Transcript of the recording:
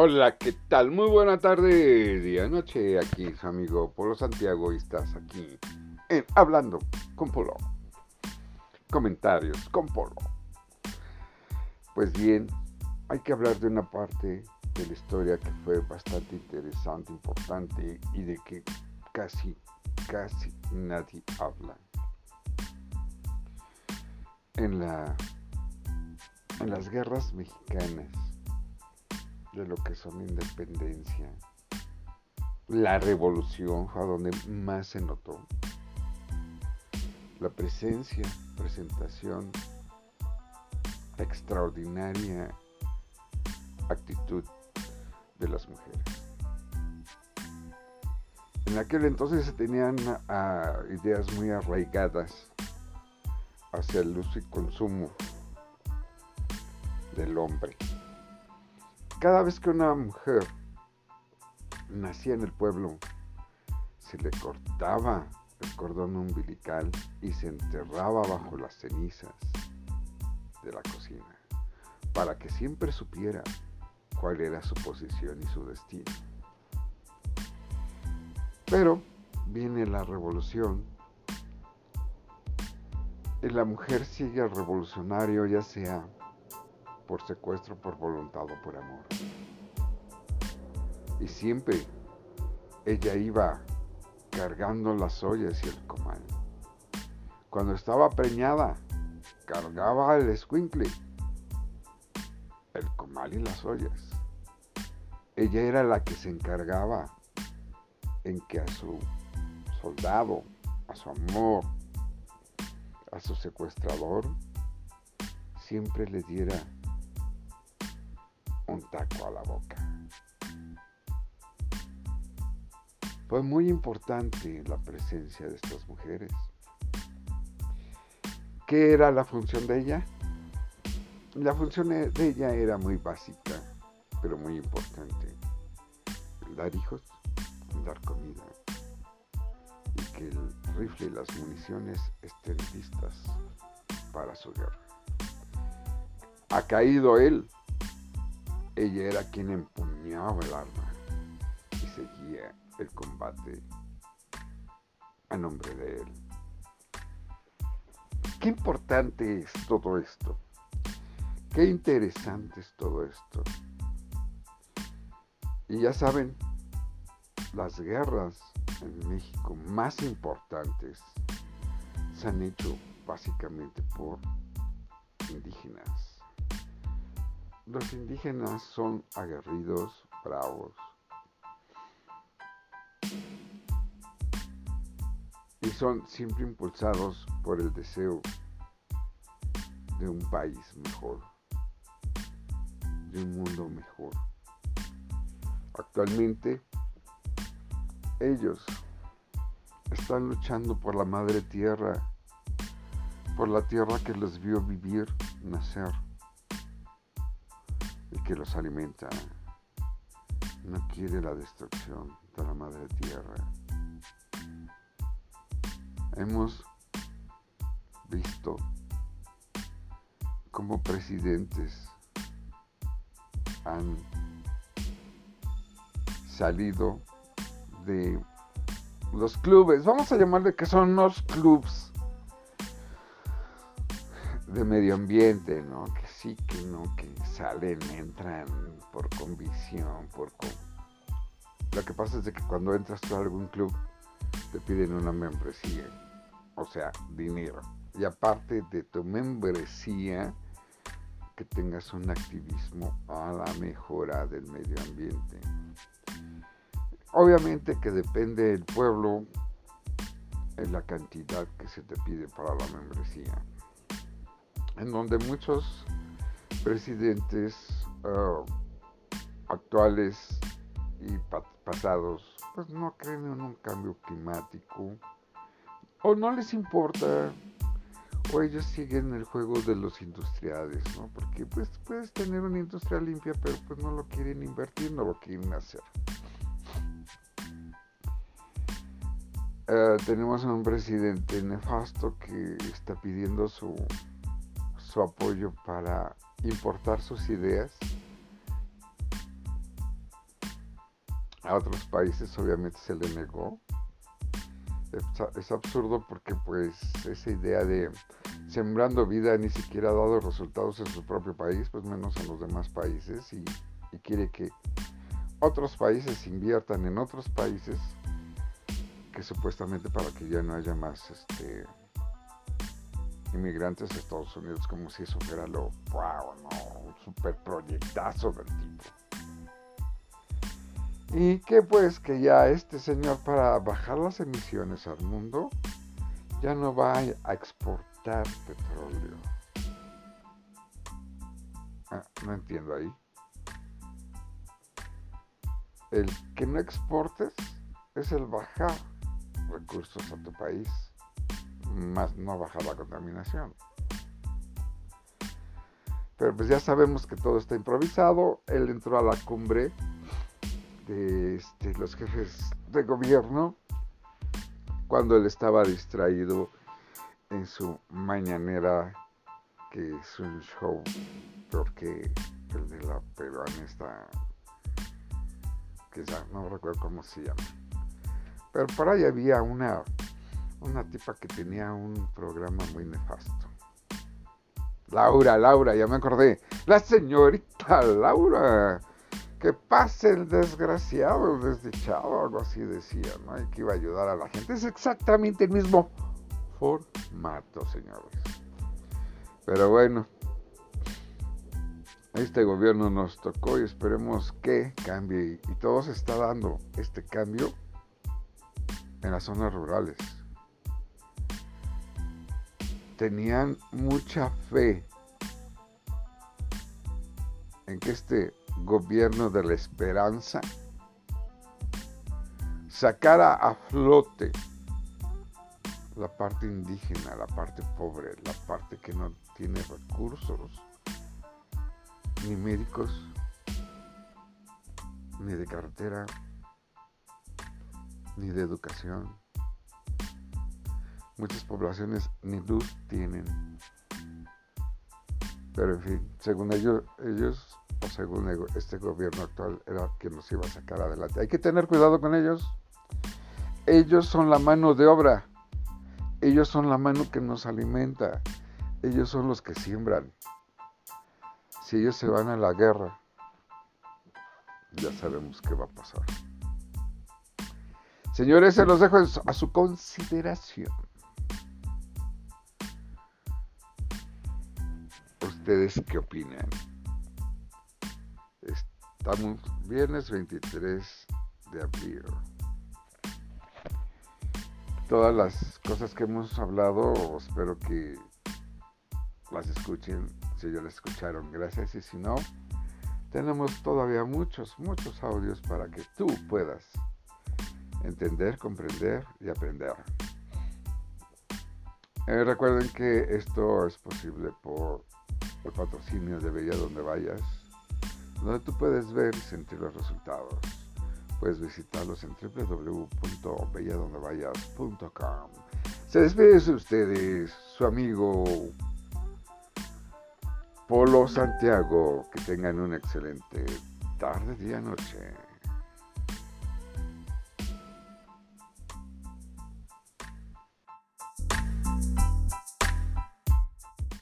Hola, ¿qué tal? Muy buena tarde, día, noche. Aquí su amigo Polo Santiago y estás aquí en Hablando con Polo. Comentarios con Polo. Pues bien, hay que hablar de una parte de la historia que fue bastante interesante, importante y de que casi, casi nadie habla. En, la, en las guerras mexicanas de lo que son independencia, la revolución a donde más se notó. La presencia, presentación, extraordinaria actitud de las mujeres. En aquel entonces se tenían ideas muy arraigadas hacia el uso y consumo del hombre cada vez que una mujer nacía en el pueblo, se le cortaba el cordón umbilical y se enterraba bajo las cenizas de la cocina, para que siempre supiera cuál era su posición y su destino. Pero viene la revolución y la mujer sigue al revolucionario, ya sea por secuestro, por voluntad o por amor. Y siempre ella iba cargando las ollas y el comal. Cuando estaba preñada, cargaba el escuincle, el comal y las ollas. Ella era la que se encargaba en que a su soldado, a su amor, a su secuestrador, siempre le diera un taco a la boca. Fue muy importante la presencia de estas mujeres. ¿Qué era la función de ella? La función de ella era muy básica, pero muy importante. dar hijos, dar comida. Y que el rifle y las municiones estén listas para su guerra. Ha caído él ella era quien empuñaba el arma y seguía el combate a nombre de él. Qué importante es todo esto. Qué interesante es todo esto. Y ya saben, las guerras en México más importantes se han hecho básicamente por indígenas. Los indígenas son aguerridos, bravos. Y son siempre impulsados por el deseo de un país mejor, de un mundo mejor. Actualmente ellos están luchando por la madre tierra, por la tierra que los vio vivir, nacer que los alimenta. No quiere la destrucción de la madre tierra. Hemos visto como presidentes han salido de los clubes, vamos a llamarle que son los clubs de medio ambiente, ¿no? Sí, que no, que salen, entran por convicción, por... Lo que pasa es de que cuando entras a algún club te piden una membresía, o sea, dinero. Y aparte de tu membresía, que tengas un activismo a la mejora del medio ambiente. Obviamente que depende del pueblo en la cantidad que se te pide para la membresía. En donde muchos presidentes ah, actuales y pasados pues no creen en un cambio climático o no les importa o ellos siguen el juego de los industriales, ¿no? Porque pues puedes tener una industria limpia, pero pues no lo quieren invertir, no lo quieren hacer. Ah, tenemos a un presidente nefasto que está pidiendo su, su apoyo para importar sus ideas a otros países obviamente se le negó. Es, absurdo porque pues esa idea de sembrando vida ni siquiera ha dado resultados en su propio país, pues menos en los demás países y, y quiere que otros países inviertan en otros países que supuestamente para que ya no haya más este, inmigrantes a Estados Unidos, como si eso fuera lo wow, no, un super proyectazo del tipo. Y que pues que ya este señor para bajar las emisiones al mundo ya no va a exportar petróleo. Ah, no entiendo ahí. El que no exportes es el bajar recursos a tu país, más no bajar la contaminación. Pero pues ya sabemos que todo está improvisado. Él entró a la cumbre de este, los jefes de gobierno cuando él estaba distraído en su mañanera, que es un show porque el de la peruana está, que no recuerdo cómo se llama. Pero por ahí había una, una tipa que tenía un programa muy nefasto. Laura, Laura, ya me acordé. La señorita Laura. Que pase el desgraciado, el desdichado, algo así decía, ¿no? Y que iba a ayudar a la gente. Es exactamente el mismo formato, señores. Pero bueno, este gobierno nos tocó y esperemos que cambie. Y todo se está dando este cambio en las zonas rurales. Tenían mucha fe en que este gobierno de la esperanza sacara a flote la parte indígena, la parte pobre, la parte que no tiene recursos, ni médicos, ni de carretera, ni de educación. Muchas poblaciones ni luz tienen. Pero en fin, según ellos, ellos o según este gobierno actual, era quien nos iba a sacar adelante. Hay que tener cuidado con ellos. Ellos son la mano de obra. Ellos son la mano que nos alimenta. Ellos son los que siembran. Si ellos se van a la guerra, ya sabemos qué va a pasar. Señores, se los dejo a su consideración. ¿Ustedes qué opinan? Estamos viernes 23 de abril. Todas las cosas que hemos hablado, espero que las escuchen. Si ya las escucharon, gracias. Y si no, tenemos todavía muchos, muchos audios para que tú puedas entender, comprender y aprender. Eh, recuerden que esto es posible por el patrocinio de Bella Donde Vayas, donde tú puedes ver y sentir los resultados. Puedes visitarlos en www.belladondevayas.com. Se despide de ustedes, su amigo Polo Santiago. Que tengan una excelente tarde, día, noche.